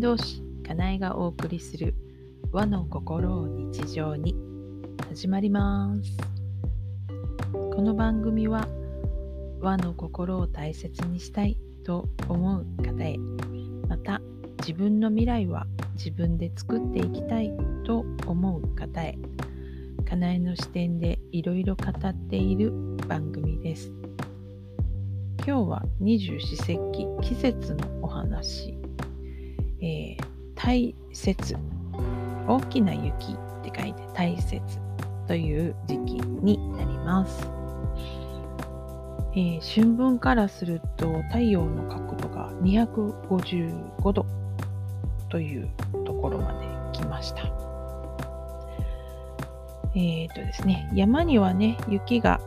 先導師かなえがお送りする和の心を日常に。始まります。この番組は和の心を大切にしたいと思う方へ。また自分の未来は自分で作っていきたいと思う方へ。かなえの視点でいろいろ語っている番組です。今日は二十四節気季節のお話。えー、大雪大きな雪って書いて大雪という時期になります、えー、春分からすると太陽の角度が255度というところまで来ました。えっ、ー、とですね山にはね雪が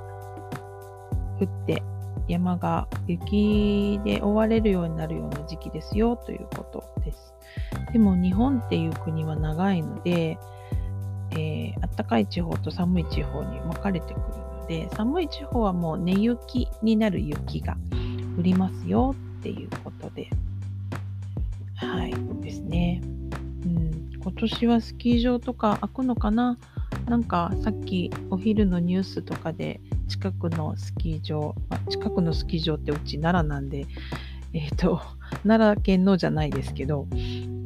降って山が雪で覆われるようになるような時期ですよということです。でも日本っていう国は長いので、えー、暖かい地方と寒い地方に分かれてくるので寒い地方はもう根雪になる雪が降りますよっていうことではいですね、うん、今年はスキー場とか開くのかな？なんかさっきお昼のニュースとかで近くのスキー場、まあ、近くのスキー場ってうち奈良なんで、えっ、ー、と、奈良県のじゃないですけど、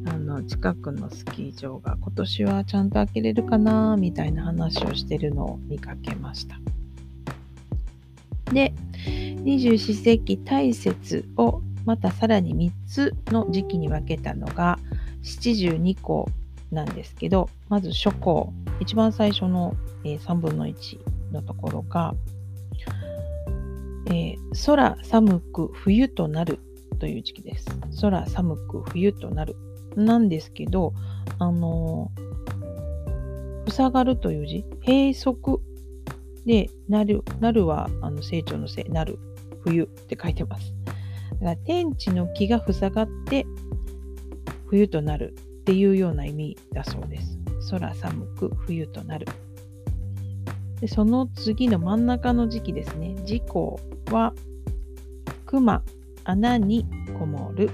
あの、近くのスキー場が今年はちゃんと開けれるかな、みたいな話をしてるのを見かけました。で、二十四節気大雪をまたさらに3つの時期に分けたのが七十二項なんですけど、まず初項、一番最初の、えー、3分の1のところが、えー、空寒く冬となるという時期です。空寒く冬となる。なんですけど、あのー、塞がるという字、閉塞で、なる、なるはあの成長のせい、なる、冬って書いてます。だから天地の木が塞がって冬となるっていうような意味だそうです。空寒く冬となる。でその次の真ん中の時期ですね。時効は、熊、穴にこもる。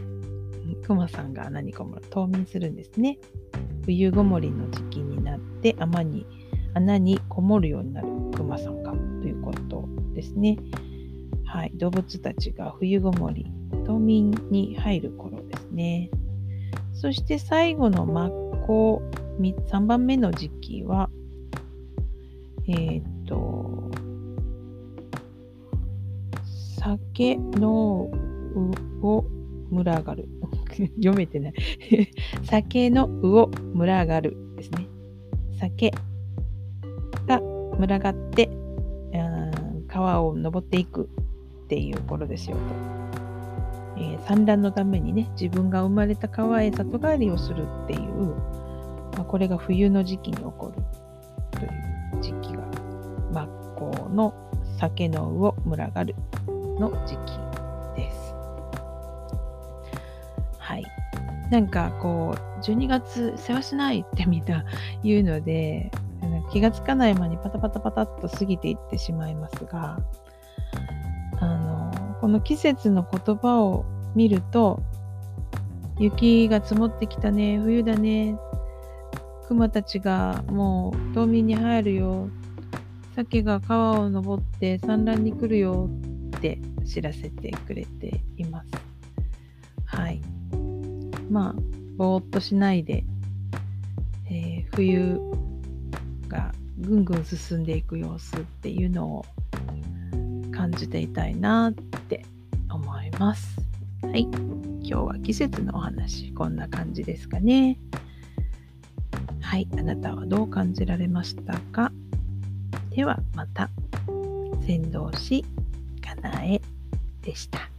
熊さんが穴にこもる。冬眠するんですね。冬ごもりの時期になって穴に穴にこもるようになる熊さんがということですね。はい、動物たちが冬ごもり、冬眠に入る頃ですね。そして最後の真っ向、3番目の時期は、えっ、と、酒のうを群がる。読めてない 酒のうを群がるですね。酒が群がって、川を登っていくっていう頃ですよと。えー、産卵のためにね、自分が生まれた川へ里帰りをするっていう、まあ、これが冬の時期に起こるという真っ向の酒の魚群がるの時期です。はい。なんかこう、12月世話しないってみんな言うので、気がつかない間にパタパタパタっと過ぎていってしまいますが、あの、この季節の言葉を見ると、雪が積もってきたね、冬だね、熊たちがもう冬眠に入るよ鮭が川を登って産卵に来るよって知らせてくれています。はい。まあ、ぼーっとしないで、えー、冬がぐんぐん進んでいく様子っていうのを感じていたいなって思います。はい。今日は季節のお話、こんな感じですかね。はい。あなたはどう感じられましたか？ではまた。先導しかなえでした。